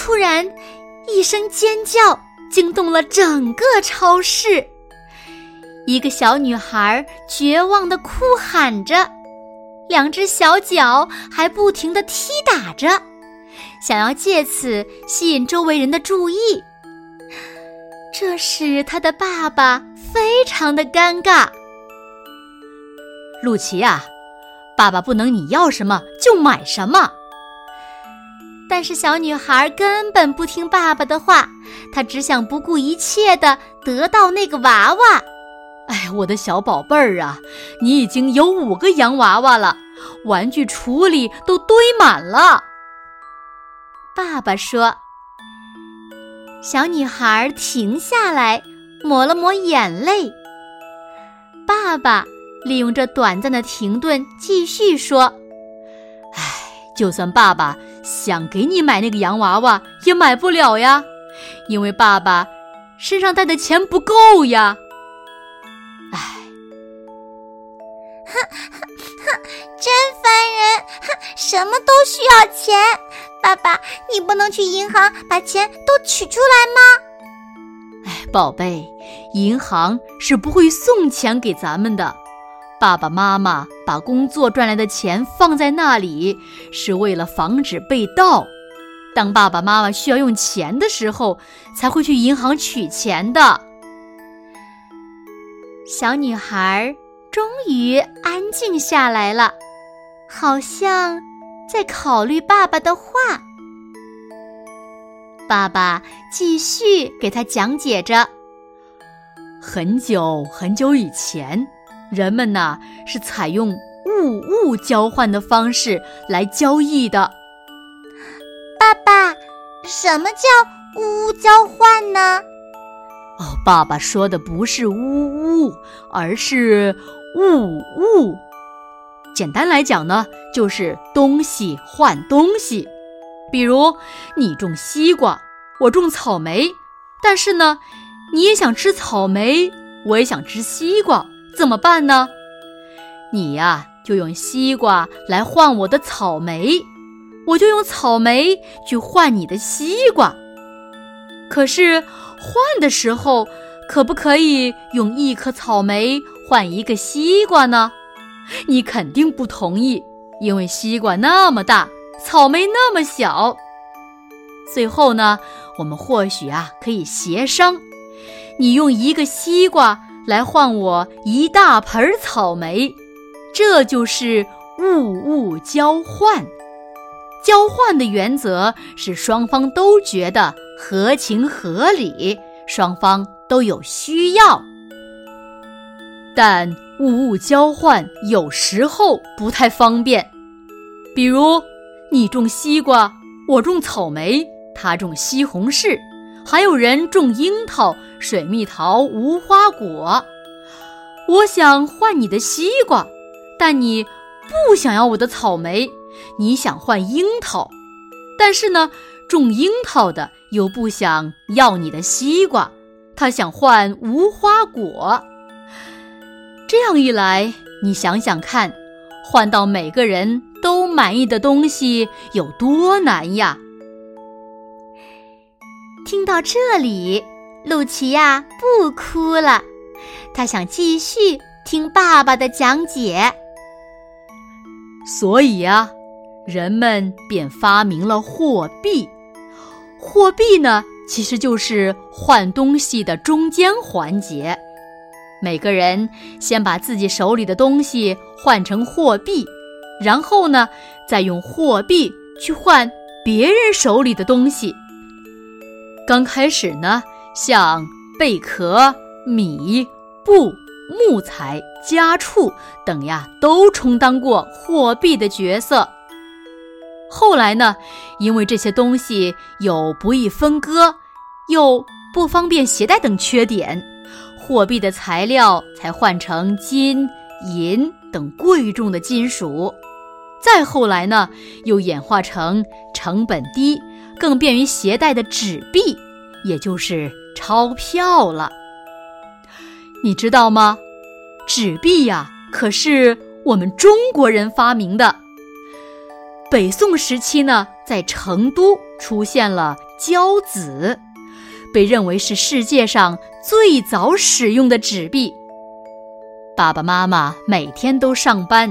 突然一声尖叫惊动了整个超市，一个小女孩绝望的哭喊着，两只小脚还不停的踢打着，想要借此吸引周围人的注意。这使她的爸爸非常的尴尬。露琪啊，爸爸不能你要什么就买什么。但是小女孩根本不听爸爸的话，她只想不顾一切的得到那个娃娃。哎，我的小宝贝儿啊，你已经有五个洋娃娃了，玩具橱里都堆满了。爸爸说。小女孩停下来，抹了抹眼泪。爸爸利用这短暂的停顿，继续说：“哎，就算爸爸……”想给你买那个洋娃娃也买不了呀，因为爸爸身上带的钱不够呀。唉，哼哼哼，真烦人！哼，什么都需要钱。爸爸，你不能去银行把钱都取出来吗？哎，宝贝，银行是不会送钱给咱们的。爸爸妈妈把工作赚来的钱放在那里，是为了防止被盗。当爸爸妈妈需要用钱的时候，才会去银行取钱的。小女孩终于安静下来了，好像在考虑爸爸的话。爸爸继续给她讲解着：很久很久以前。人们呢是采用物物交换的方式来交易的。爸爸，什么叫物物交换呢？哦，爸爸说的不是呜呜，而是物物。简单来讲呢，就是东西换东西。比如你种西瓜，我种草莓，但是呢，你也想吃草莓，我也想吃西瓜。怎么办呢？你呀，就用西瓜来换我的草莓，我就用草莓去换你的西瓜。可是换的时候，可不可以用一颗草莓换一个西瓜呢？你肯定不同意，因为西瓜那么大，草莓那么小。最后呢，我们或许啊可以协商，你用一个西瓜。来换我一大盆草莓，这就是物物交换。交换的原则是双方都觉得合情合理，双方都有需要。但物物交换有时候不太方便，比如你种西瓜，我种草莓，他种西红柿。还有人种樱桃、水蜜桃、无花果。我想换你的西瓜，但你不想要我的草莓。你想换樱桃，但是呢，种樱桃的又不想要你的西瓜，他想换无花果。这样一来，你想想看，换到每个人都满意的东西有多难呀！听到这里，露琪呀不哭了，她想继续听爸爸的讲解。所以啊，人们便发明了货币。货币呢，其实就是换东西的中间环节。每个人先把自己手里的东西换成货币，然后呢，再用货币去换别人手里的东西。刚开始呢，像贝壳、米、布、木材、家畜等呀，都充当过货币的角色。后来呢，因为这些东西有不易分割，又不方便携带等缺点，货币的材料才换成金银等贵重的金属。再后来呢，又演化成成本低、更便于携带的纸币，也就是钞票了。你知道吗？纸币呀，可是我们中国人发明的。北宋时期呢，在成都出现了交子，被认为是世界上最早使用的纸币。爸爸妈妈每天都上班，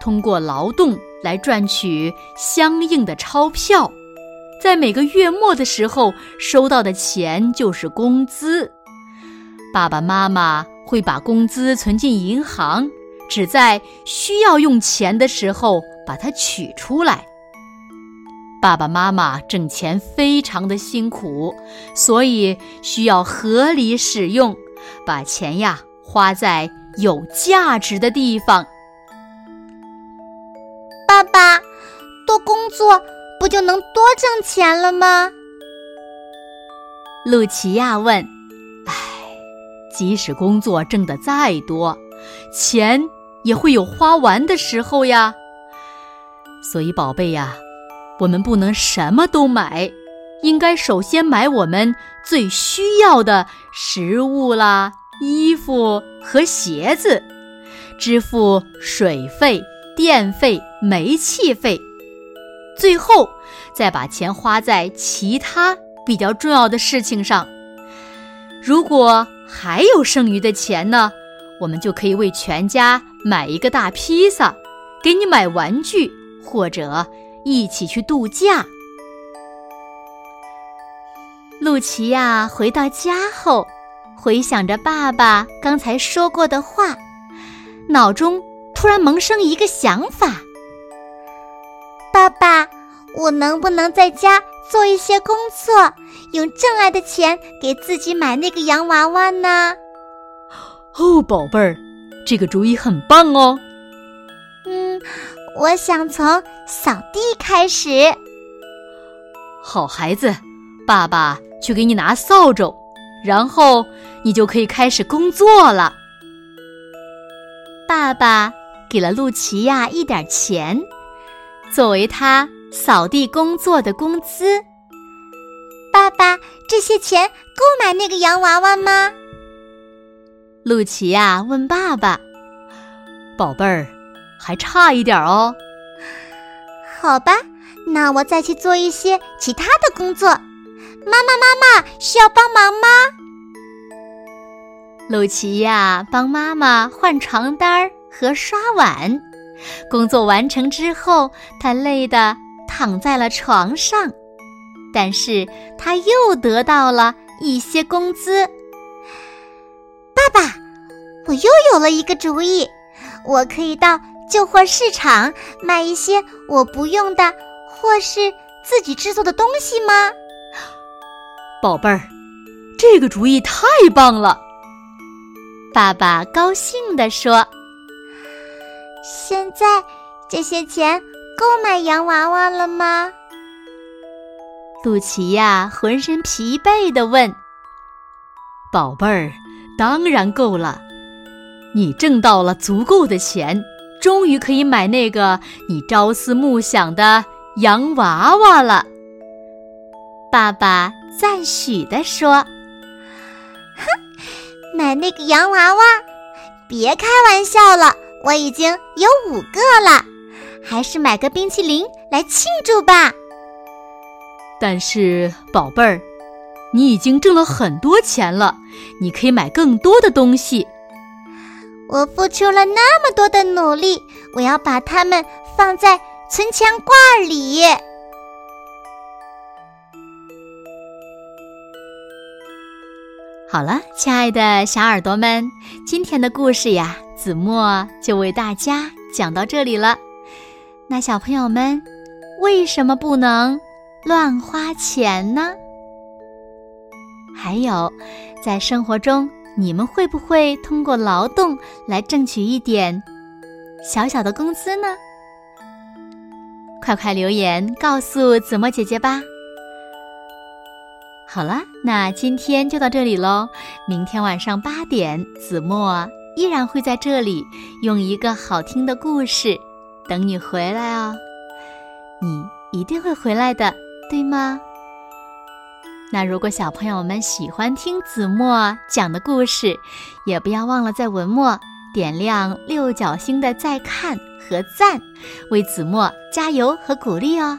通过劳动来赚取相应的钞票，在每个月末的时候收到的钱就是工资。爸爸妈妈会把工资存进银行。只在需要用钱的时候把它取出来。爸爸妈妈挣钱非常的辛苦，所以需要合理使用，把钱呀花在有价值的地方。爸爸，多工作不就能多挣钱了吗？露琪亚问。唉，即使工作挣得再多，钱。也会有花完的时候呀，所以宝贝呀，我们不能什么都买，应该首先买我们最需要的食物啦、衣服和鞋子，支付水费、电费、煤气费，最后再把钱花在其他比较重要的事情上。如果还有剩余的钱呢？我们就可以为全家买一个大披萨，给你买玩具，或者一起去度假。露琪亚回到家后，回想着爸爸刚才说过的话，脑中突然萌生一个想法：爸爸，我能不能在家做一些工作，用挣来的钱给自己买那个洋娃娃呢？哦，宝贝儿，这个主意很棒哦。嗯，我想从扫地开始。好孩子，爸爸去给你拿扫帚，然后你就可以开始工作了。爸爸给了露琪亚一点钱，作为他扫地工作的工资。爸爸，这些钱够买那个洋娃娃吗？露琪亚问爸爸：“宝贝儿，还差一点哦。”“好吧，那我再去做一些其他的工作。”“妈妈，妈妈，需要帮忙吗？”露琪亚帮妈妈换床单和刷碗。工作完成之后，他累得躺在了床上，但是他又得到了一些工资。爸爸，我又有了一个主意，我可以到旧货市场卖一些我不用的或是自己制作的东西吗？宝贝儿，这个主意太棒了！爸爸高兴地说：“现在这些钱够买洋娃娃了吗？”露琪亚浑身疲惫地问：“宝贝儿。”当然够了，你挣到了足够的钱，终于可以买那个你朝思暮想的洋娃娃了。爸爸赞许地说：“哼，买那个洋娃娃？别开玩笑了，我已经有五个了，还是买个冰淇淋来庆祝吧。”但是，宝贝儿。你已经挣了很多钱了，你可以买更多的东西。我付出了那么多的努力，我要把它们放在存钱罐里。好了，亲爱的小耳朵们，今天的故事呀，子墨就为大家讲到这里了。那小朋友们，为什么不能乱花钱呢？还有，在生活中，你们会不会通过劳动来挣取一点小小的工资呢？快快留言告诉子墨姐姐吧。好了，那今天就到这里喽。明天晚上八点，子墨依然会在这里，用一个好听的故事等你回来哦。你一定会回来的，对吗？那如果小朋友们喜欢听子墨讲的故事，也不要忘了在文末点亮六角星的再看和赞，为子墨加油和鼓励哦。